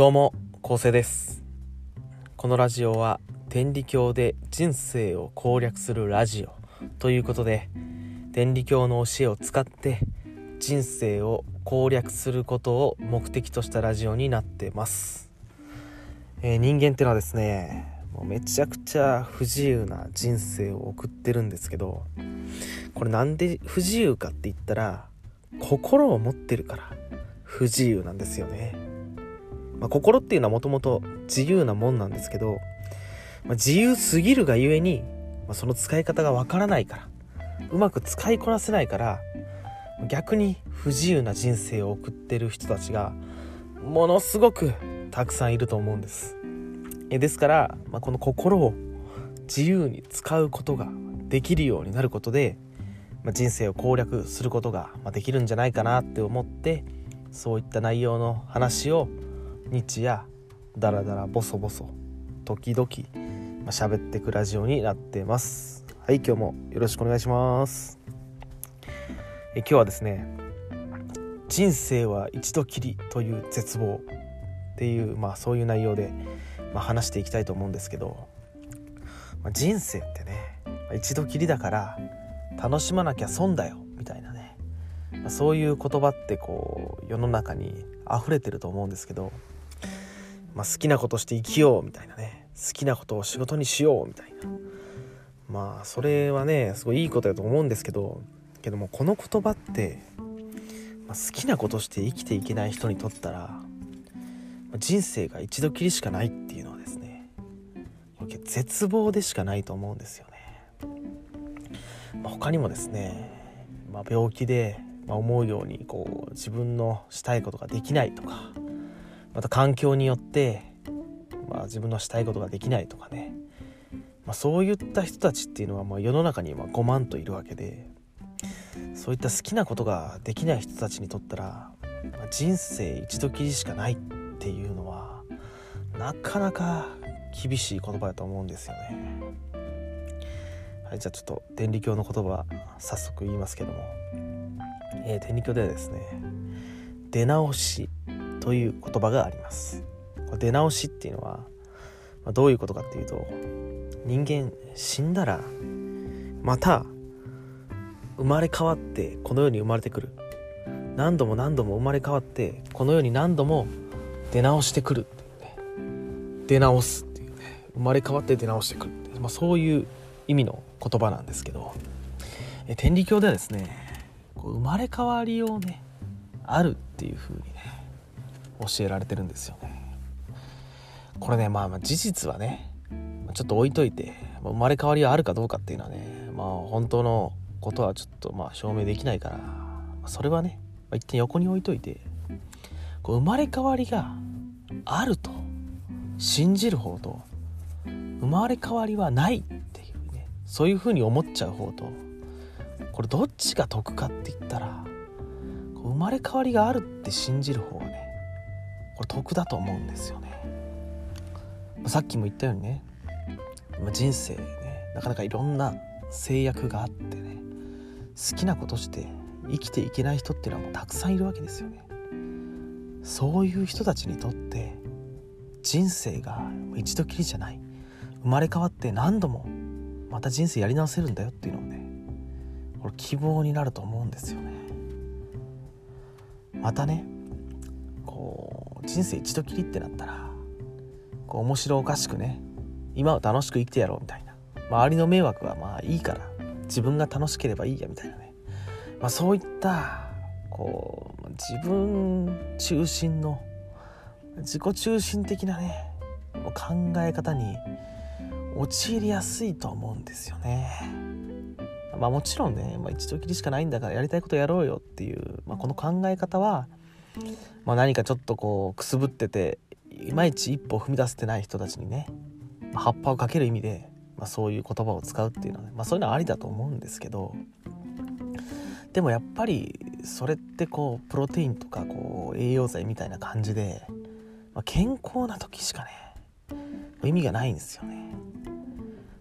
どうも、昴生です。このラジオは天理教で人生を攻略するラジオということで、天理教の教えを使って人生を攻略することを目的としたラジオになってます。えー人間ってのはですね、もうめちゃくちゃ不自由な人生を送ってるんですけど、これなんで不自由かって言ったら、心を持ってるから不自由なんですよね。まあ、心っていうのはもともと自由なもんなんですけど、まあ、自由すぎるがゆえに、まあ、その使い方がわからないからうまく使いこなせないから逆に不自由な人生を送ってる人たちがものすごくたくさんいると思うんです。えですから、まあ、この心を自由に使うことができるようになることで、まあ、人生を攻略することができるんじゃないかなって思ってそういった内容の話を日夜ダラダラボソボソ時々まあ喋ってくラジオになってます。はい今日もよろしくお願いします。え今日はですね人生は一度きりという絶望っていうまあそういう内容で、まあ、話していきたいと思うんですけど、まあ、人生ってねまあ一度きりだから楽しまなきゃ損だよみたいなね、まあそういう言葉ってこう世の中に溢れてると思うんですけど、まあ、好きなことして生きようみたいなね好きなことを仕事にしようみたいなまあそれはねすごいいいことだと思うんですけどけどもこの言葉って、まあ、好きなことして生きていけない人にとったら、人生が一度きりしかないっていうのはですね絶望でしかないと思うんですよね。まあ他にもですね、まあ、病気で、思うようにこう自分のしたいことができないとかまた環境によって、まあ、自分のしたいことができないとかね、まあ、そういった人たちっていうのはまあ世の中に5万といるわけでそういった好きなことができない人たちにとったら、まあ人生一度きりしかないっていうのはなかなか厳しい言葉だと思うんですよね。はい、じゃあちょっと天理教の言葉早速言いますけども、えー天理教ではですね出直し。という言葉があります。出直しっていうのは、どういうことかっていうと人間死んだらまた生まれ変わってこの世に生まれてくる。何度も何度も生まれ変わってこの世に何度も出直してくるっていうね。出直すっていうね。生まれ変わって出直してくる、まあ、そういう意味の言葉なんですけど。え天理教ではですねこう生まれ変わりをねあるっていう風にね教えられてるんですよね。これねまあまあ事実はねちょっと置いといて生まれ変わりはあるかどうかっていうのはねまあ本当のことはちょっとまあ証明できないからそれはね、一点横に置いといてこう生まれ変わりがあると信じる方と生まれ変わりはないっていうねそういう風に思っちゃう方とこれどっちが得かって言ったら生まれ変わりがあるって信じる方がこれ得だと思うんですよね。まあさっきも言ったようにねまあ人生ねなかなかいろんな制約があってね好きなことして生きていけない人っていうのはもうたくさんいるわけですよね。そういう人たちにとって人生が一度きりじゃない生まれ変わって何度もまた人生やり直せるんだよっていうのをねこれ希望になると思うんですよねまたね人生一度きりってなったらこう面白おかしくね今を楽しく生きてやろうみたいな周りの迷惑はまあいいから自分が楽しければいいやみたいなね、まあ、そういったこう自分中心の自己中心的なね考え方に陥りやすいと思うんですよね。まあもちろんね、まあ、一度きりしかないんだからやりたいことやろうよっていう、まあ、この考え方は、まあ、何かちょっとこうくすぶってていまいち一歩踏み出せてない人たちにね、まあ葉っぱをかける意味で、まあ、そういう言葉を使うっていうのはね、まあ、そういうのはありだと思うんですけどでもやっぱりそれってこうプロテインとかこう栄養剤みたいな感じで、まあ、健康な時しかね意味がないんですよね。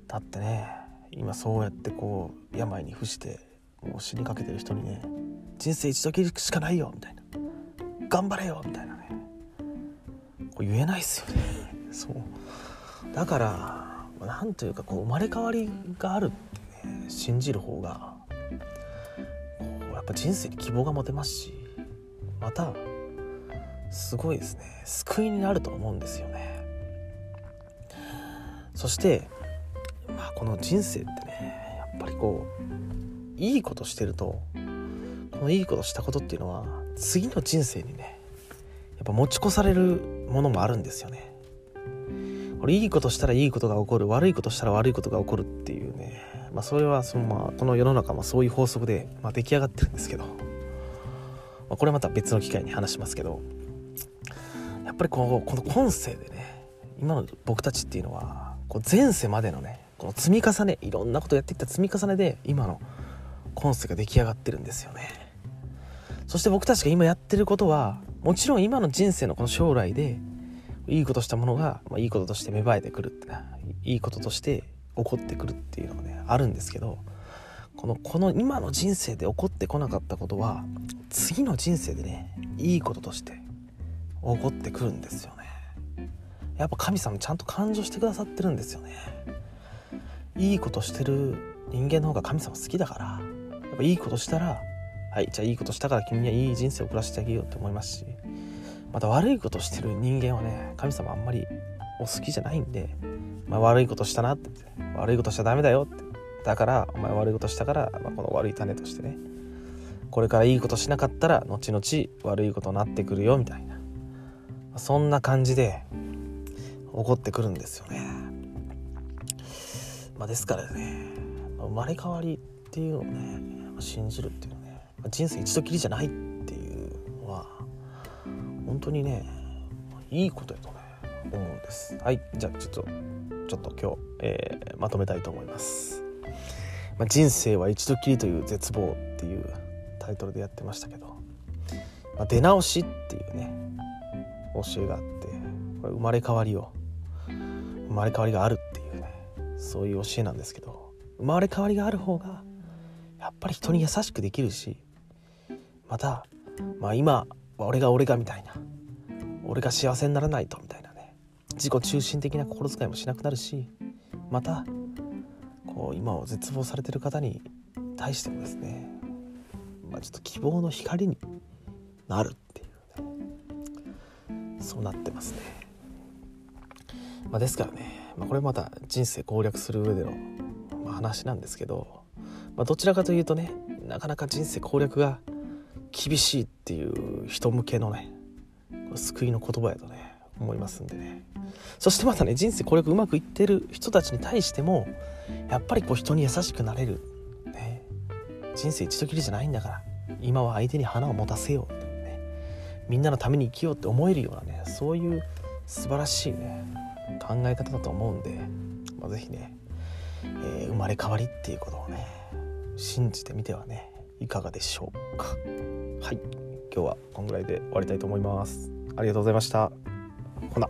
だってね今そうやってこう病に伏してもう死にかけてる人にね人生一度きりしかないよみたいな頑張れよみたいなね。こう言えないですよね。そう。だからなんというかこう生まれ変わりがあるってね信じる方がこうやっぱ人生に希望が持てますしまたすごいですね。救いになると思うんですよね。そしてまあこの人生ってねやっぱりこういいことしてるとこのいいことしたことっていうのは次の人生にねやっぱ持ち越されるものもあるんですよね。これいいことしたらいいことが起こる悪いことしたら悪いことが起こるっていうね。まあそれはそのまあこの世の中もそういう法則で、まあ、出来上がってるんですけど、まあ、これまた別の機会に話しますけど。やっぱりこのこの今世でね今の僕たちっていうのはこう前世までのねこの積み重ねいろんなことやってきた積み重ねで今の今世が出来上がってるんですよね。そして僕たちが今やってることはもちろん今の人生のこの将来でいいことしたものが、まあ、いいこととして芽生えてくるっていいこととして起こってくるっていうのがねあるんですけどこのこの今の人生で起こってこなかったことは次の人生でねいいこととして起こってくるんですよね。やっぱ神様ちゃんと感情してくださってるんですよね。いいことしてる人間の方が神様好きだからやっぱいいことしたらはいじゃあいいことしたから君にはいい人生を送らせてあげようって思いますしまた悪いことしてる人間はね神様あんまりお好きじゃないんで、まあ、悪いことしたなって悪いことしちゃダメだよって。だからお前悪いことしたから、まあ、この悪い種としてねこれからいいことしなかったら後々悪いことになってくるよみたいなそんな感じで起こってくるんですよね、まあ、ですからね生まれ変わりっていうのをね信じるっていうのは人生一度きりじゃないっていうのは本当にねいいことやとね思うんです。はいじゃあちょっとちょっと今日、えー、まとめたいと思います、まあ、人生は一度きりという絶望っていうタイトルでやってましたけど、まあ、出直しっていうね教えがあってこれ生まれ変わりを生まれ変わりがあるっていうねそういう教えなんですけど生まれ変わりがある方がやっぱり人に優しくできるしまた、まあ、今俺が俺がみたいな。俺が幸せにならないとみたいなね。自己中心的な心遣いもしなくなるしまたこう今を絶望されてる方に対してもですね、まあ、ちょっと希望の光になるっていうね。そうなってますね、まあ、ですからね、まあ、これまた人生攻略する上での、ま、話なんですけど、まあ、どちらかというとねなかなか人生攻略が厳しいっていう人向けのね救いの言葉やとね思いますんでね。そしてまたね人生これうまくいってる人たちに対してもやっぱりこう人に優しくなれる、ね、人生一度きりじゃないんだから今は相手に花を持たせよう、ね、みんなのために生きようって思えるようなねそういう素晴らしいね考え方だと思うんで、まあ、是非ね、えー、生まれ変わりっていうことをね信じてみてはねいかがでしょうか。はい。今日はこんぐらいで終わりたいと思います。ありがとうございました。ほな。